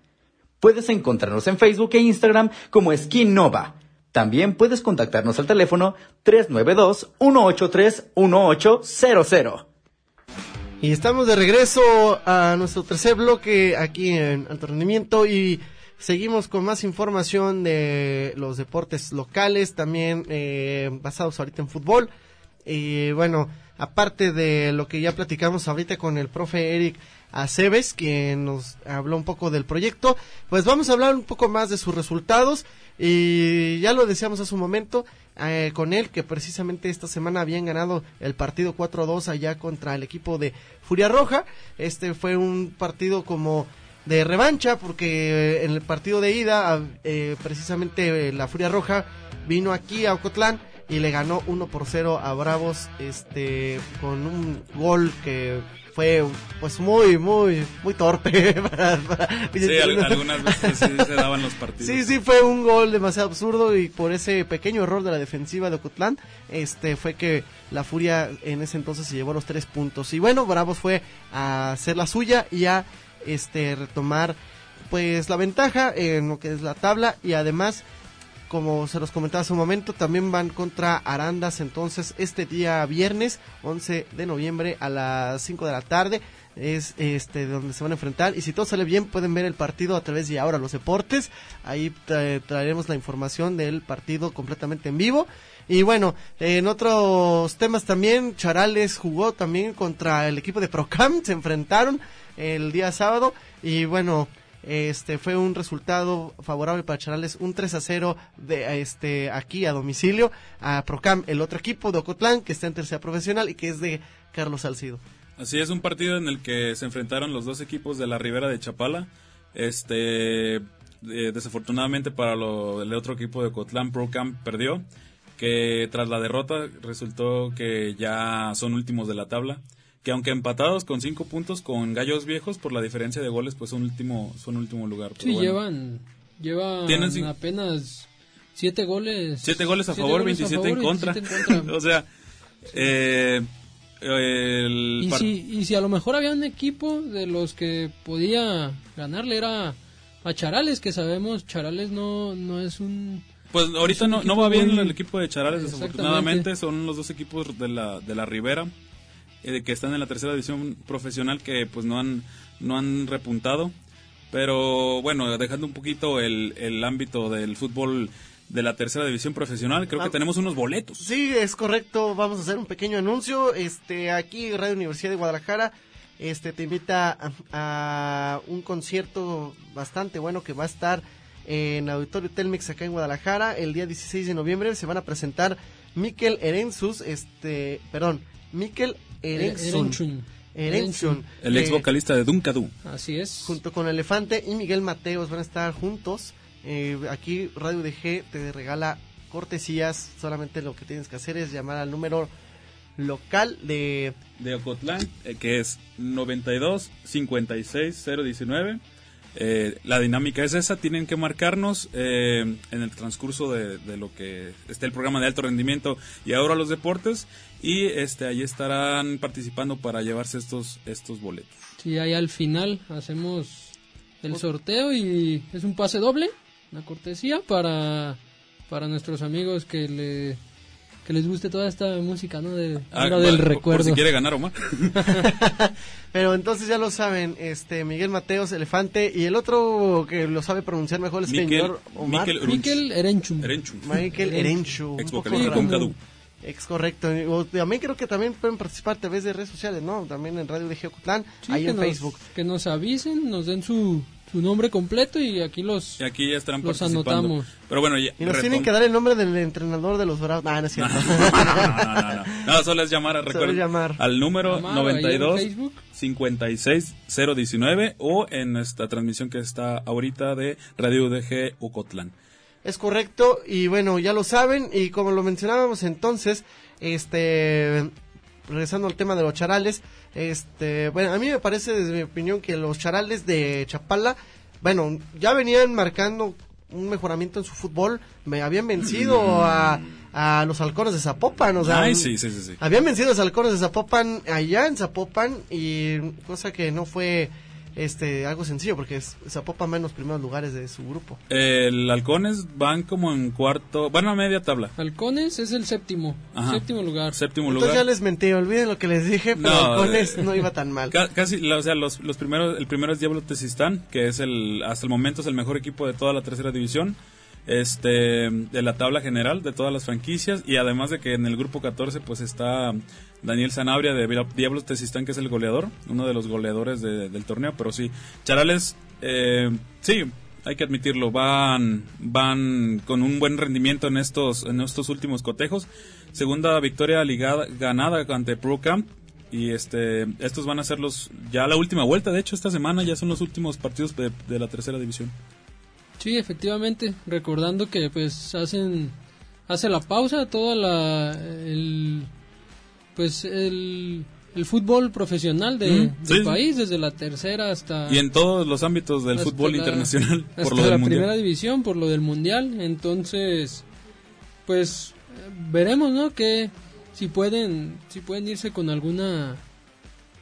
Puedes encontrarnos en Facebook e Instagram como Skin Nova. También puedes contactarnos al teléfono 392-183-1800. Y estamos de regreso a nuestro tercer bloque aquí en Alto Rendimiento y Seguimos con más información de los deportes locales, también eh, basados ahorita en fútbol. Y bueno, aparte de lo que ya platicamos ahorita con el profe Eric Aceves, quien nos habló un poco del proyecto, pues vamos a hablar un poco más de sus resultados. Y ya lo decíamos hace un momento eh, con él, que precisamente esta semana habían ganado el partido 4-2 allá contra el equipo de Furia Roja. Este fue un partido como de revancha porque en el partido de ida eh, precisamente la Furia Roja vino aquí a Ocotlán y le ganó 1 por 0 a Bravos este con un gol que fue pues muy muy muy torpe sí, algunas veces sí se daban los partidos. Sí sí fue un gol demasiado absurdo y por ese pequeño error de la defensiva de Ocotlán este fue que la Furia en ese entonces se llevó los tres puntos. Y bueno Bravos fue a hacer la suya y a este retomar pues la ventaja en lo que es la tabla. Y además como se los comentaba hace un momento también van contra Arandas. Entonces este día viernes 11 de noviembre a las 5 de la tarde es este donde se van a enfrentar. Y si todo sale bien pueden ver el partido a través de ahora los deportes. Ahí traeremos la información del partido completamente en vivo y bueno en otros temas también Charales jugó también contra el equipo de Procam se enfrentaron el día sábado y bueno, este fue un resultado favorable para Charales, un 3 a 0 de este aquí a domicilio a Procam, el otro equipo de Ocotlán que está en tercera profesional y que es de Carlos Salcido. Así es un partido en el que se enfrentaron los dos equipos de la Ribera de Chapala. Este eh, desafortunadamente para el otro equipo de Ocotlán Procam perdió que tras la derrota resultó que ya son últimos de la tabla que aunque empatados con cinco puntos con Gallos Viejos por la diferencia de goles, pues son último, son último lugar. sí, llevan, llevan apenas siete goles. Siete goles a favor, 27, en contra. o sea, eh, y, si, y si a lo mejor había un equipo de los que podía ganarle era a Charales, que sabemos Charales no, no es un... Pues ahorita no, no va bien el equipo de Charales, desafortunadamente. Son los dos equipos de la, de la Ribera. Eh, que están en la tercera división profesional que pues no han, no han repuntado. Pero bueno, dejando un poquito el, el ámbito del fútbol de la tercera división profesional, creo que tenemos unos boletos. Sí, es correcto, vamos a hacer un pequeño anuncio. Este, aquí Radio Universidad de Guadalajara este te invita a, un concierto bastante bueno que va a estar en Auditorio Telmex acá en Guadalajara el día 16 de noviembre se van a presentar Miquel Erenzus, este, perdón, Miquel Erenchun. El ex vocalista de Dunkadu. Así es. Junto con Elefante y Miguel Mateos van a estar juntos. Eh, aquí Radio DG te regala cortesías. Solamente lo que tienes que hacer es llamar al número local de... De Ocotlán, eh, que es 92 56 019 eh, la dinámica es esa, tienen que marcarnos eh, en el transcurso de, lo que esté el programa de alto rendimiento y ahora los deportes y este ahí estarán participando para llevarse estos estos boletos. Sí, ahí al final hacemos el sorteo y es un pase doble, una cortesía para para nuestros amigos que le que les guste toda esta música, ¿no? De, Ah, lo del por- recuerdo. Por si quiere ganar Omar. Pero entonces ya lo saben, este Miguel Mateos, Elefante, y el otro que lo sabe pronunciar mejor es el Miquel, señor Omar. Miquel Miquel Erenchum. Erenchu. Michael Erenchu. Ex vocalista Cadu. Ex correcto. O, también creo que también pueden participar a través de redes sociales, ¿no? También en Radio de Geocutlán, Sí, ahí en nos- Facebook. Que nos avisen, nos den su, su nombre completo y aquí los... Y aquí ya estarán Los participando. anotamos. Pero bueno, ya, Y nos retom- tienen que dar el nombre del entrenador de los Bravos. No, no es cierto. No, no, no, no, no. No, solo es llamar, recuerden, llamar. al número Llamar ahí en 92 Facebook. 56 019 o en nuestra transmisión que está ahorita de Radio UDG Ucotlán. Es correcto, y bueno, ya lo saben, y como lo mencionábamos entonces, este, regresando al tema de los charales, este, bueno, a mí me parece, desde mi opinión, que los charales de Chapala, bueno, ya venían marcando un mejoramiento en su fútbol, me habían vencido a, a los halcones de Zapopan, o sea, Ay, sí, sí, sí, sí. habían vencido a los halcones de Zapopan allá en Zapopan, y cosa que no fue, este, algo sencillo, porque es- Zapopan va en los primeros lugares de su grupo. El Halcones van como en cuarto, van a media tabla. Halcones es el séptimo, Ajá. séptimo lugar. Séptimo Entonces lugar. ya les mentí, olviden lo que les dije, pero No, con eh, no iba tan mal. Ca- Casi, la- o sea, los, los primeros, el primero es Diablo Tesistán, que es el, hasta el momento es el mejor equipo de toda la tercera división, este, de la tabla general de todas las franquicias, y además de que en el grupo 14 pues está Daniel Sanabria de Diablos Tesistán, que es el goleador, uno de los goleadores de- del torneo, pero sí, Charales, eh, sí, hay que admitirlo, van, van con un buen rendimiento en estos, en estos últimos cotejos. Segunda victoria ligada, ganada ante Pro Camp. Y este, estos van a ser los, ya la última vuelta, de hecho esta semana ya son los últimos partidos de la tercera división. Sí, efectivamente, recordando que pues hacen hace la pausa toda la el pues el, el fútbol profesional de, Mm, del sí. país desde la tercera hasta Y en todos los ámbitos del fútbol la- internacional, por lo la del mundial. primera división por lo del mundial, entonces pues veremos, ¿no? Que si pueden si pueden irse con alguna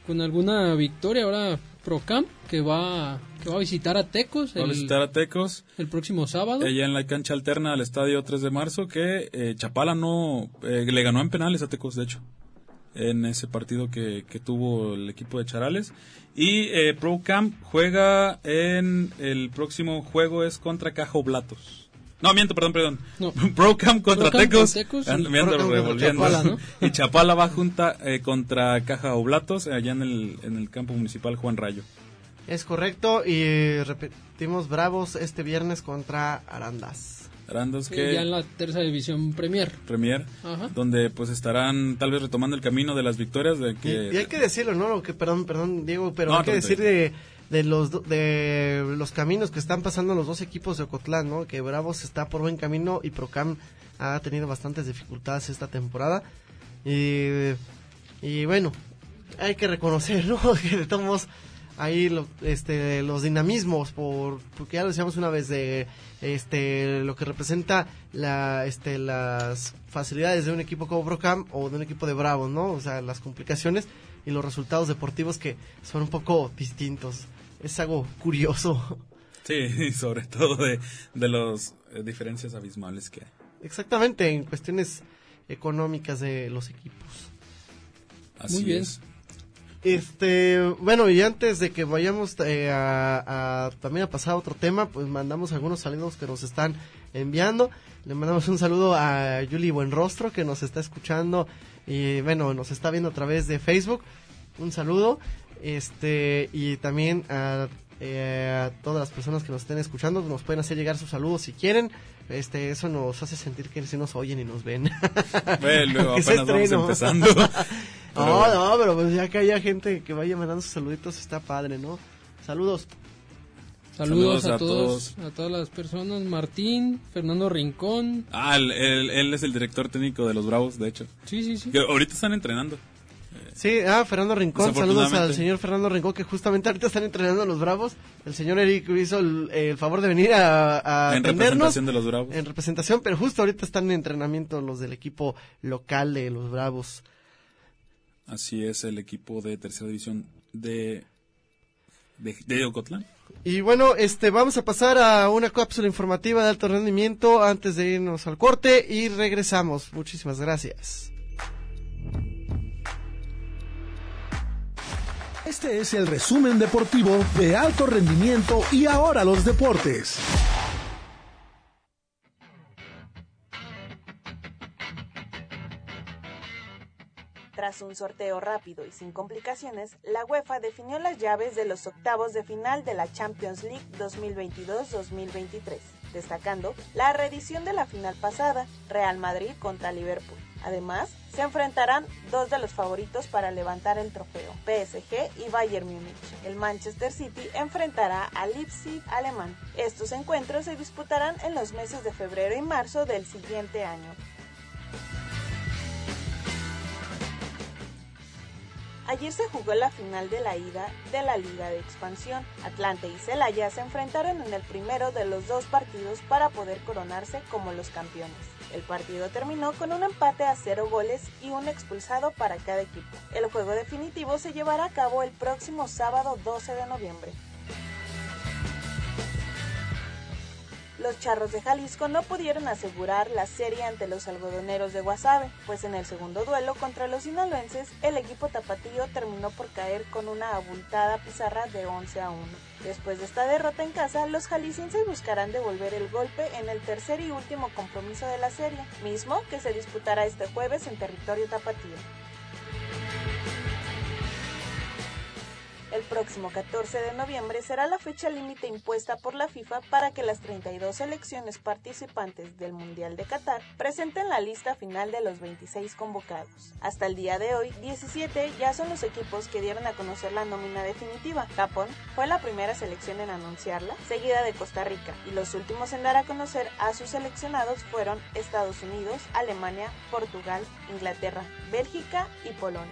con alguna victoria ahora Procamp que va que va a visitar a Tecos Va a el, visitar a Tecos, el próximo sábado. allá en la cancha alterna al estadio 3 de marzo, que eh, Chapala no, eh, le ganó en penales a Tecos, de hecho, en ese partido que, que tuvo el equipo de Charales. Y eh, Pro Camp juega en el próximo juego es contra Caja Oblatos. No, miento, perdón, perdón. No. Pro Camp contra Pro Camp Tecos. con Tecos y revolviendo. Chapala, ¿no? y Chapala va junta eh, contra Caja Oblatos, allá en el, en el campo municipal Juan Rayo. Es correcto, y repetimos Bravos este viernes contra Arandas. Arandas que... ya en la tercera división Premier. Premier, Ajá. donde pues estarán tal vez retomando el camino de las victorias de Y, que y hay que decirlo, ¿no? Lo que, perdón, perdón, Diego, pero No, hay que decir de, de los de los caminos que están pasando los dos equipos de Ocotlán, ¿no? Que Bravos está por buen camino y Procam ha tenido bastantes dificultades esta temporada. Y, y bueno, hay que reconocer, ¿no? Que de todos modos, ahí lo- este, los dinamismos, por, porque ya lo decíamos una vez, de este, lo que representa la, este, las facilidades de un equipo como Procam o de un equipo de Bravos, ¿no? O sea, las complicaciones y los resultados deportivos que son un poco distintos. Es algo curioso. sí, sobre todo de, de las diferencias abismales que hay. Exactamente, en cuestiones económicas de los equipos. Así Muy bien. es. Este, bueno, y antes de que vayamos eh, a, a- también a pasar a otro tema, pues mandamos algunos saludos que nos están enviando. Le mandamos un saludo a Yuli Buenrostro que nos está escuchando y bueno, nos está viendo a través de Facebook. Un saludo. Este, y también a, eh, a todas las personas que nos estén escuchando, nos pueden hacer llegar sus saludos si quieren. Este, eso nos hace sentir que sí nos oyen y nos ven. Bueno, luego apenas vamos empezando. No, no, pero pues ya que haya gente que vaya mandando sus saluditos está padre, ¿no? Saludos. Saludos, Saludos a, a todos, a todas las personas. Martín, Fernando Rincón. Ah, él, él- él es el director técnico de los Bravos, de hecho. Sí, sí, sí. Que ahorita están entrenando. Sí, ah, Fernando Rincón, saludos al señor Fernando Rincón que justamente ahorita están entrenando a los Bravos. El señor Eric hizo el, el favor de venir a, a en representación de los Bravos. en representación, pero justo ahorita están en entrenamiento los del equipo local de los Bravos. Así es el equipo de tercera división de de, de Ocotlán. Y bueno, este, vamos a pasar a una cápsula informativa de alto rendimiento antes de irnos al corte y regresamos. Muchísimas gracias. Este es el resumen deportivo de alto rendimiento y ahora los deportes. Tras un sorteo rápido y sin complicaciones, la UEFA definió las llaves de los octavos de final de la Champions League 2022-2023, destacando la reedición de la final pasada, Real Madrid contra Liverpool. Además, se enfrentarán dos de los favoritos para levantar el trofeo, PSG y Bayern Múnich. El Manchester City enfrentará a Leipzig alemán. Estos encuentros se disputarán en los meses de febrero y marzo del siguiente año. Ayer se jugó la final de la ida de la Liga de Expansión. Atlante y Celaya se enfrentaron en el primero de los dos partidos para poder coronarse como los campeones. El partido terminó con un empate a cero goles y un expulsado para cada equipo. El juego definitivo se llevará a cabo el próximo sábado 12 de noviembre. Los charros de Jalisco no pudieron asegurar la serie ante los algodoneros de Guasave, pues en el segundo duelo contra los sinaloenses, el equipo tapatío terminó por caer con una abultada pizarra de 11 a 1. Después de esta derrota en casa, los jaliscienses buscarán devolver el golpe en el tercer y último compromiso de la serie, mismo que se disputará este jueves en territorio tapatío. El próximo 14 de noviembre será la fecha límite impuesta por la FIFA para que las 32 selecciones participantes del Mundial de Qatar presenten la lista final de los 26 convocados. Hasta el día de hoy, 17 ya son los equipos que dieron a conocer la nómina definitiva. Japón fue la primera selección en anunciarla, seguida de Costa Rica, y los últimos en dar a conocer a sus seleccionados fueron Estados Unidos, Alemania, Portugal, Inglaterra, Bélgica y Polonia.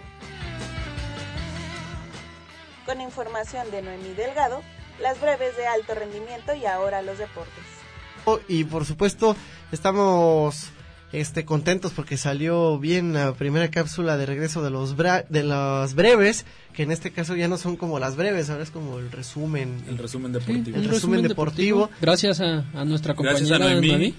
Con información de Noemí Delgado, las breves de alto rendimiento y ahora los deportes. Y por supuesto, estamos este contentos porque salió bien la primera cápsula de regreso de los de las breves, que en este caso ya no son como las breves, ahora es como el resumen. El resumen deportivo. el, resumen, deportivo. Gracias a, nuestra compañera Gracias a Noemí, Noemí,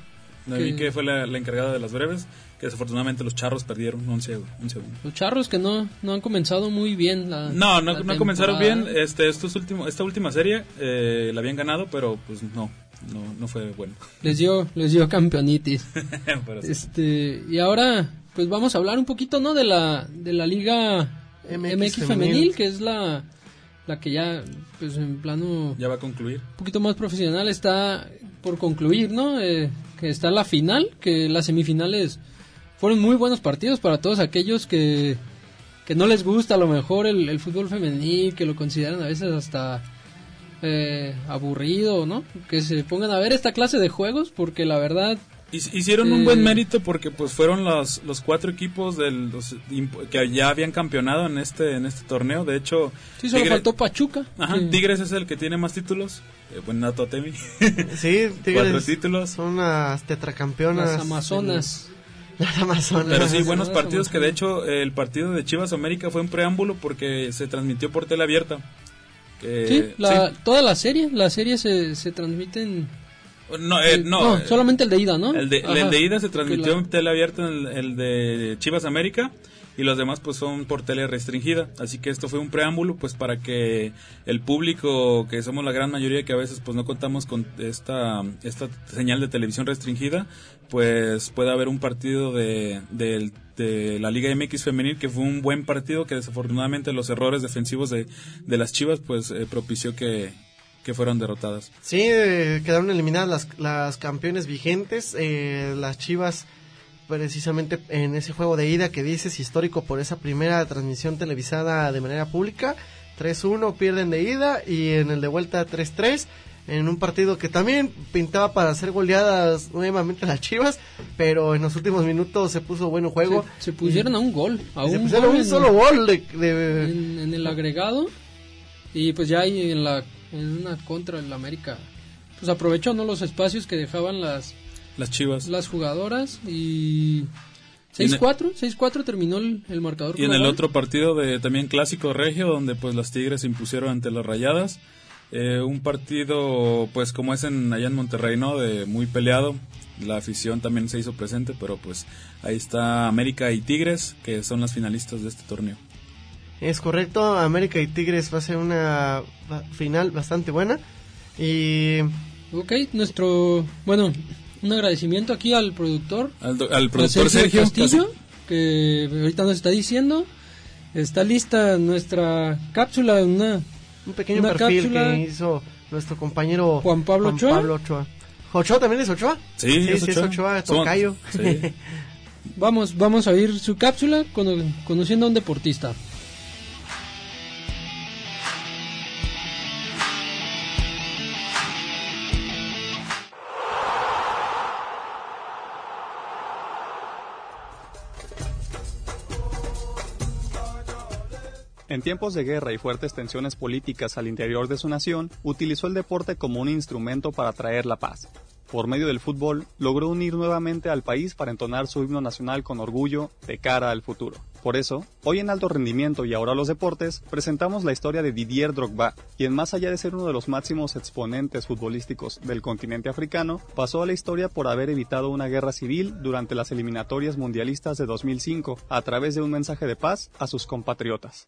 Noemí, que- que fue la, la encargada de las breves, que desafortunadamente los charros perdieron 11 11 Los charros que no, no han comenzado muy bien la No, no, la no comenzaron bien. Este, estos últimos, esta última serie eh, la habían ganado, pero pues no, no, no fue bueno. Les dio, les dio campeonitis. Pero sí. Este, y ahora, pues vamos a hablar un poquito, ¿no? De la, de la Liga MX MX, femenil. femenil, que es la, la que ya, pues en plano Ya va a concluir. un poquito más profesional está por concluir, ¿no? Eh, está la final, que las semifinales fueron muy buenos partidos para todos aquellos que, que no les gusta a lo mejor el, fútbol femenil, que lo consideran a veces hasta eh, aburrido, ¿no? Que se pongan a ver esta clase de juegos, porque la verdad Hicieron Sí. un buen mérito porque pues fueron los, los cuatro equipos del, los que ya habían campeonado en este en este torneo. De hecho, sí solo Tigre- faltó Pachuca. Ajá, Tigres es el que tiene más títulos. Eh, buen dato, Temi. Sí, Cuatro Tigres títulos. son las tetracampeonas. las Amazonas. Las Amazonas. Pero sí, buenos partidos que de hecho eh, el partido de Chivas América fue un preámbulo porque se transmitió por tele abierta. Que- sí, la, sí. toda la serie, la serie se, se transmite en... No, eh, no, eh, solamente el de ida, ¿no? El de, el de ida se transmitió en tele abierta, el, el de Chivas América, y los demás pues son por tele restringida. Así que esto fue un preámbulo pues para que el público, que somos la gran mayoría que a veces pues no contamos con esta, esta señal de televisión restringida, pues pueda haber un partido de, de la Liga MX femenil que fue un buen partido que desafortunadamente los errores defensivos de, de las Chivas pues eh, propició que, que fueron derrotadas. Sí, eh, quedaron eliminadas las, las campeones vigentes, eh, las Chivas precisamente en ese juego de ida que dices histórico por esa primera transmisión televisada de manera pública, 3-1 pierden de ida y en el de vuelta 3-3 en un partido que también pintaba para hacer goleadas nuevamente las Chivas, pero en los últimos minutos se puso bueno juego. Se, se pusieron a un gol. A un pusieron gol un en- solo gol de, de- en, en el agregado y pues ya ahí en la en una contra el América pues aprovechó no los espacios que dejaban las Las Chivas. las jugadoras y 6-4, 6-4 terminó el, el marcador. Y en el otro partido de también clásico regio, donde pues las Tigres se impusieron ante las Rayadas. Eh, un partido, pues como es en allá en Monterrey, ¿no? De muy peleado. La afición también se hizo presente, pero pues ahí está América y Tigres, que son las finalistas de este torneo. Es correcto, América y Tigres va a ser una final bastante buena. Y Ok, nuestro, bueno, un agradecimiento aquí al productor, Al, do- al a productor Sergio, Castillo, que ahorita nos está diciendo. Está lista nuestra cápsula, una un pequeño Una perfil cápsula. que hizo nuestro compañero Juan Pablo Ochoa. Pablo Ochoa. ¿Ochoa también es Ochoa? Sí, sí, es sí, es Ochoa. Somos- tocayo. sí. Vamos, vamos a oír su cápsula cono- conociendo a un deportista. En tiempos de guerra y fuertes tensiones políticas al interior de su nación, utilizó el deporte como un instrumento para traer la paz. Por medio del fútbol, logró unir nuevamente al país para entonar su himno nacional con orgullo de cara al futuro. Por eso, hoy en Alto Rendimiento y ahora los deportes, presentamos la historia de Didier Drogba, quien más allá de ser uno de los máximos exponentes futbolísticos del continente africano, pasó a la historia por haber evitado una guerra civil durante las eliminatorias mundialistas de 2005 a través de un mensaje de paz a sus compatriotas.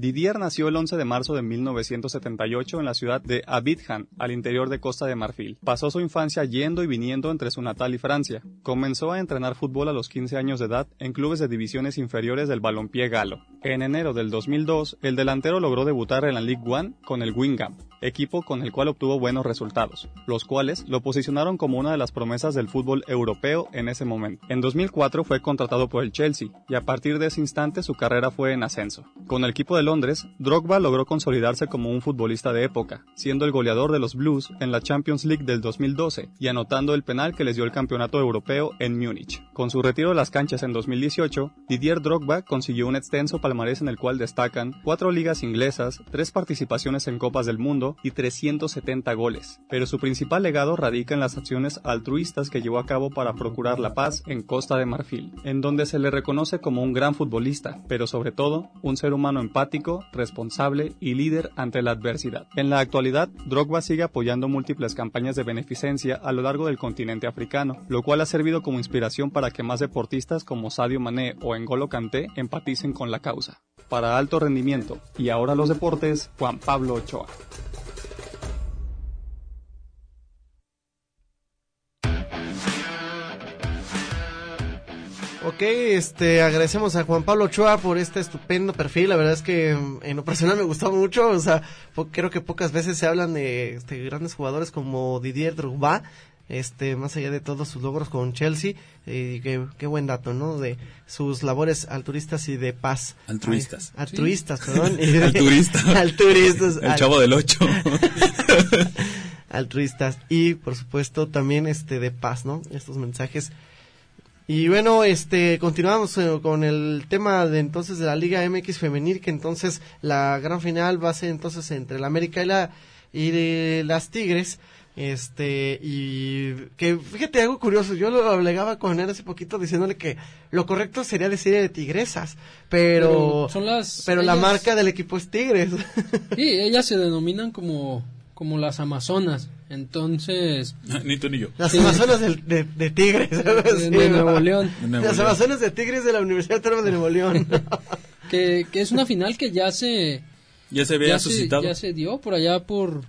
Didier nació el 11 de marzo de 1978 en la ciudad de Abidjan, al interior de Costa de Marfil. Pasó su infancia yendo y viniendo entre su natal y Francia. Comenzó a entrenar fútbol a los 15 años de edad en clubes de divisiones inferiores del balompié galo. En enero del 2002, el delantero logró debutar en la Ligue 1 con el Wingham, equipo con el cual obtuvo buenos resultados, los cuales lo posicionaron como una de las promesas del fútbol europeo en ese momento. En 2004 fue contratado por el Chelsea y a partir de ese instante su carrera fue en ascenso. Con el equipo de Londres, Drogba logró consolidarse como un futbolista de época, siendo el goleador de los Blues en la Champions League del 2012 y anotando el penal que les dio el campeonato europeo en Múnich. Con su retiro de las canchas en 2018, Didier Drogba consiguió un extenso palmarés en el cual destacan cuatro ligas inglesas, tres participaciones en Copas del Mundo y 370 goles. Pero su principal legado radica en las acciones altruistas que llevó a cabo para procurar la paz en Costa de Marfil, en donde se le reconoce como un gran futbolista, pero sobre todo un ser humano empático, responsable y líder ante la adversidad. En la actualidad, Drogba sigue apoyando múltiples campañas de beneficencia a lo largo del continente africano, lo cual ha servido como inspiración para que más deportistas como Sadio Mané o N'Golo Kanté empaticen con la causa. Para alto rendimiento y ahora los deportes, Juan Pablo Ochoa. Ok, este, agradecemos a Juan Pablo Ochoa por este estupendo perfil. La verdad es que mm, en lo personal me gustó mucho. O sea, po- creo que pocas veces se hablan de este, grandes jugadores como Didier Drogba. Este, más allá de todos sus logros con Chelsea. Y qué, qué buen dato, ¿no? De sus labores altruistas y de paz. Altruistas. Ay, altruistas, perdón. Altruistas. altruistas. El chavo del 8. altruistas y por supuesto también este de paz, ¿no? Estos mensajes. Y bueno, este continuamos eh, con el tema de entonces de la Liga MX femenil que entonces la gran final va a ser entonces entre la América y la y de las Tigres. Este, y que fíjate algo curioso, yo lo alegaba con él hace poquito diciéndole que lo correcto sería decir de tigresas, pero, Pero son las- pero la marca del equipo es Tigres. Sí, ellas se denominan como, como las Amazonas. Entonces, ni tú ni yo. Las Sí. Amazonas del- de, de Tigres. de, Sí, de. Nuevo León. De Nuevo Las León. Amazonas de Tigres de la Universidad Autónoma de Nuevo León. Que, que es una final que ya se, Ya se había ya se, suscitado. ya se dio por allá por,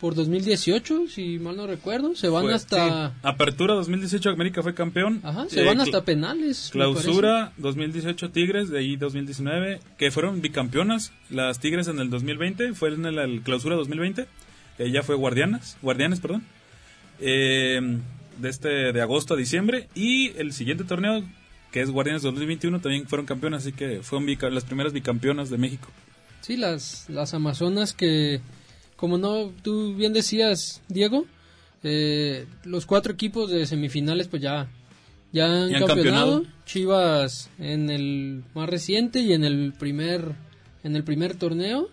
por 2018, si mal no recuerdo. Se van Fue, hasta... Apertura 2018, América fue campeón. Ajá, se Eh, van hasta penales. Clausura 2018 Tigres, de ahí 2019, que fueron bicampeonas. Las Tigres en el 2020, fue en el, el Clausura 2020, ya fue Guardianas, Guardianes, perdón. Eh, de este de agosto a diciembre y el siguiente torneo que es Guardianes 2021 también fueron campeonas, así que fueron las primeras bicampeonas de México. Sí, las, las Amazonas que, como no, tú bien decías, Diego, eh, los cuatro equipos de semifinales pues ya, ya han, Ya han campeonado. campeonado. Chivas en el más reciente y en el primer, en el primer torneo.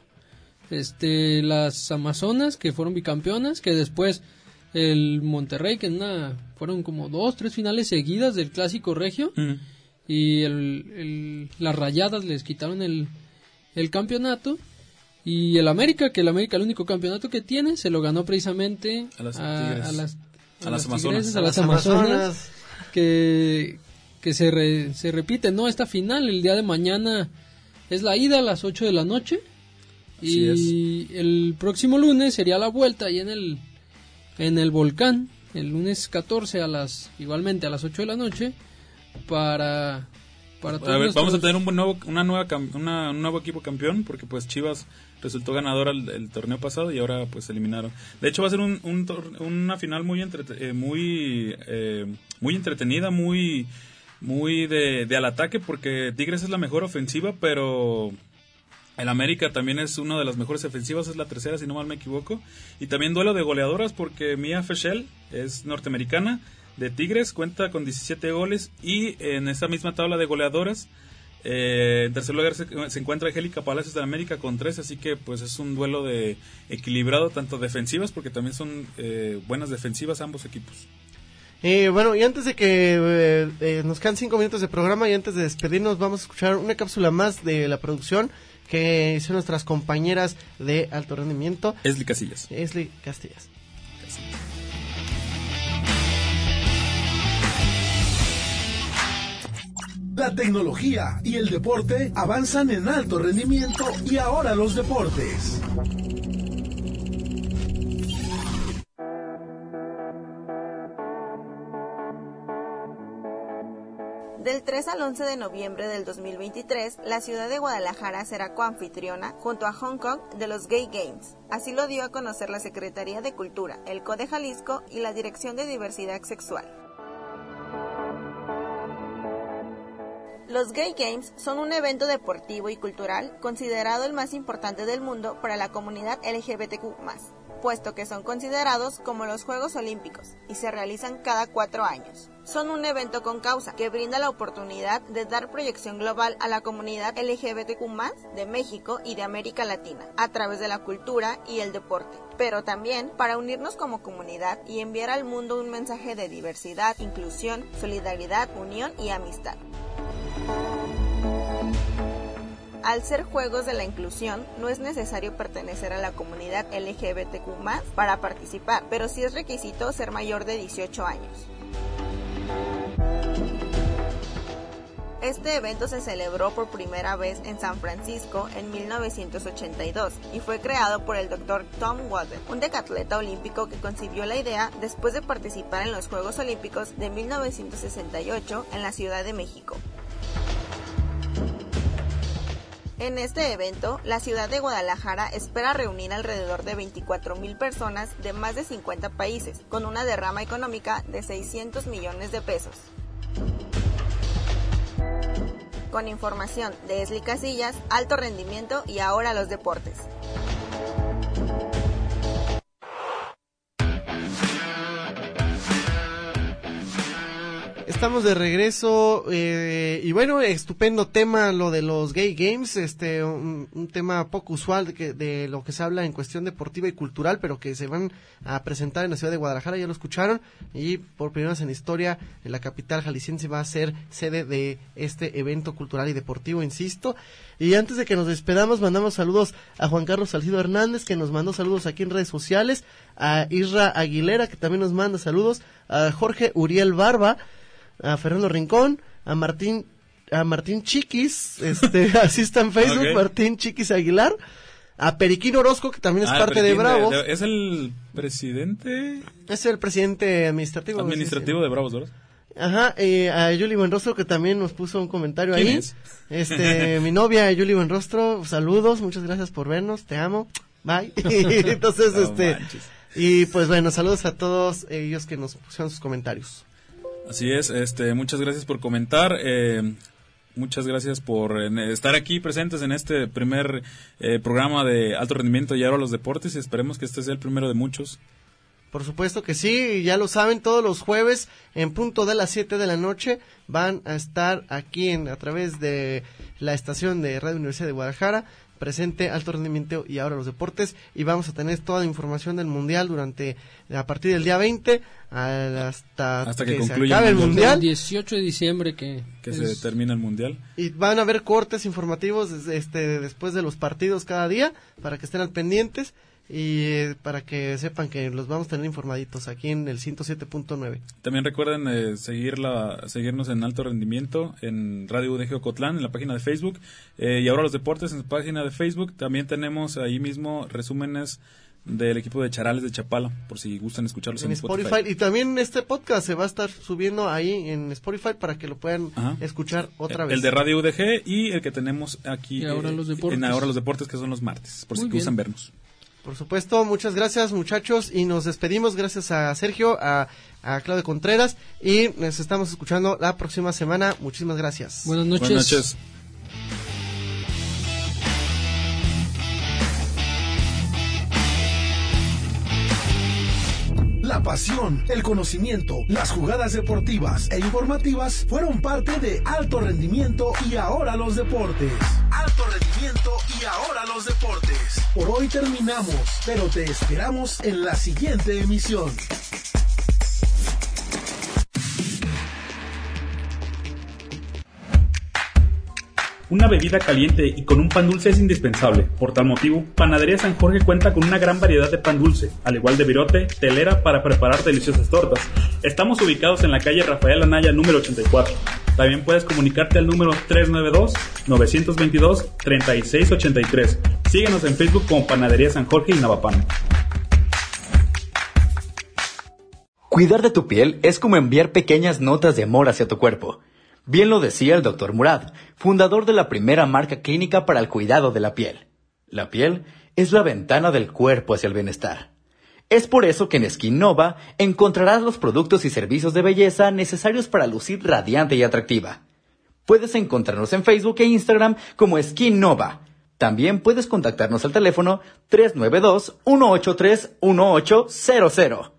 Este, las Amazonas que fueron bicampeonas, que después el Monterrey, que en una, fueron como dos, tres finales seguidas del clásico regio. Y el, las rayadas les quitaron el, el campeonato. Y el América, que el América el único campeonato que tiene, se lo ganó precisamente a las, a, las, a las Amazonas. a las Amazonas, que, que se, se repite, ¿no? Esta final, el día de mañana, es la ida a las 8 de la noche. Y el próximo lunes sería la vuelta ahí en el, en el volcán, el lunes 14 a las, igualmente a las 8 de la noche, para vamos a tener un nuevo, una nueva, una, un nuevo equipo campeón, porque pues Chivas resultó ganador el, torneo pasado y ahora pues eliminaron. De hecho va a ser un, una final muy eh, muy eh, muy entretenida, muy muy de, de al ataque porque Tigres es la mejor ofensiva, pero el América también es una de las mejores ofensivas, es la tercera si no mal me equivoco. Y también duelo de goleadoras porque Mia Feshel es norteamericana de Tigres, cuenta con 17 goles y en esta misma tabla de goleadoras eh, en tercer lugar se, encuentra Angélica Palacios de América con 3, así que pues es un duelo de equilibrado tanto defensivas porque también son eh, buenas defensivas ambos equipos. Eh, bueno, y antes de que nos quedan cinco minutos de programa y antes de despedirnos vamos a escuchar una cápsula más de la producción que hicieron nuestras compañeras de alto rendimiento. Esli Casillas. Esli Castillas. La tecnología y el deporte avanzan en alto rendimiento y ahora los deportes. Del 3 al 11 de noviembre del 2023, la ciudad de Guadalajara será coanfitriona junto a Hong Kong de los Gay Games. Así lo dio a conocer la Secretaría de Cultura, el CODE Jalisco y la Dirección de Diversidad Sexual. Los Gay Games son un evento deportivo y cultural considerado el más importante del mundo para la comunidad LGBTQ, puesto que son considerados como los Juegos Olímpicos y se realizan cada cuatro años. Son un evento con causa que brinda la oportunidad de dar proyección global a la comunidad LGBTQ de México y de América Latina a través de la cultura y el deporte, pero también para unirnos como comunidad y enviar al mundo un mensaje de diversidad, inclusión, solidaridad, unión y amistad. Al ser juegos de la inclusión, no es necesario pertenecer a la comunidad LGBTQ para participar, pero sí es requisito ser mayor de 18 años. Este evento se celebró por primera vez en San Francisco en 1982 y fue creado por el Dr. Tom Water, un decatleta olímpico que concibió la idea después de participar en los Juegos Olímpicos de 1968 en la Ciudad de México. En este evento, la ciudad de Guadalajara espera reunir alrededor de 24.000 personas de más de 50 países, con una derrama económica de 600 millones de pesos. Con información de Esli Casillas, alto rendimiento y ahora los deportes. Estamos de regreso eh, y bueno, estupendo tema lo de los gay games, este un, tema poco usual de, que, de lo que se habla en cuestión deportiva y cultural, pero que se van a presentar en la ciudad de Guadalajara, ya lo escucharon, y por primera vez en historia en la capital jalisciense va a ser sede de este evento cultural y deportivo, insisto. Y antes de que nos despedamos, mandamos saludos a Juan Carlos Salcido Hernández, que nos mandó saludos aquí en redes sociales, a Isra Aguilera, que también nos manda saludos, a Jorge Uriel Barba, a Fernando Rincón, a Martín a Martín Chiquis, este, así está en Facebook, Martín Chiquis Aguilar, a Periquín Orozco, que también es ah, parte de Bravos. ¿Es el presidente? Es el presidente administrativo. Administrativo de Bravos, ¿verdad? Ajá, eh, a Yuli Buenrostro, que también nos puso un comentario ahí. Este, mi novia Yuli Buenrostro, saludos, muchas gracias por vernos, te amo, bye. Entonces, este, y pues bueno, saludos a todos ellos que nos pusieron sus comentarios. Así es, este, muchas gracias por comentar. Eh, muchas gracias por estar aquí presentes en este primer eh, programa de alto rendimiento y ahora los deportes y esperemos que este sea el primero de muchos. Por supuesto que sí, ya lo saben, todos los jueves en punto de las 7 de la noche van a estar aquí en, a través de la estación de Radio Universidad de Guadalajara presente alto rendimiento y ahora los deportes. Y vamos a tener toda la información del mundial durante a partir del día 20 hasta, Hasta que se concluya acabe el el El mundial. 18 de diciembre que, Que es- se termina el mundial. y van a haber cortes informativos este después de los partidos cada día para que estén al pendientes y eh, para que sepan que los vamos a tener informaditos aquí en el 107.9. También recuerden eh, seguir la- seguirnos en Alto Rendimiento, en Radio UDG Ocotlán, en la página de Facebook, eh, y ahora los deportes en su página de Facebook. También tenemos ahí mismo resúmenes del equipo de Charales de Chapala, por si gustan escucharlos en, en Spotify. y también este podcast se va a estar subiendo ahí en Spotify para que lo puedan Ajá. escuchar otra el, vez. de Radio UDG y el que tenemos aquí ahora eh, los deportes. en Ahora los Deportes, que son los martes, por Muy si bien. gustan vernos. Por supuesto, muchas gracias muchachos y nos despedimos gracias a Sergio, a, a Claudio Contreras y nos estamos escuchando la próxima semana. Muchísimas gracias. Buenas noches. Buenas noches. La pasión, el conocimiento, las jugadas deportivas e informativas fueron parte de Alto Rendimiento y ahora los deportes. Alto Rendimiento y ahora los deportes. Por hoy terminamos, pero te esperamos en la siguiente emisión. Una bebida caliente y con un pan dulce es indispensable. Por tal motivo, Panadería San Jorge cuenta con una gran variedad de pan dulce, al igual de virote, telera para preparar deliciosas tortas. Estamos ubicados en la calle Rafael Anaya número 84. También puedes comunicarte al número 392-922-3683. Síguenos en Facebook como Panadería San Jorge y Navapan. Cuidar de tu piel es como enviar pequeñas notas de amor hacia tu cuerpo. Bien lo decía el Dr. Murad, fundador de la primera marca clínica para el cuidado de la piel. La piel es la ventana del cuerpo hacia el bienestar. Es por eso que en Skin Nova encontrarás los productos y servicios de belleza necesarios para lucir radiante y atractiva. Puedes encontrarnos en Facebook e Instagram como Skin Nova. También puedes contactarnos al teléfono 392-183-1800.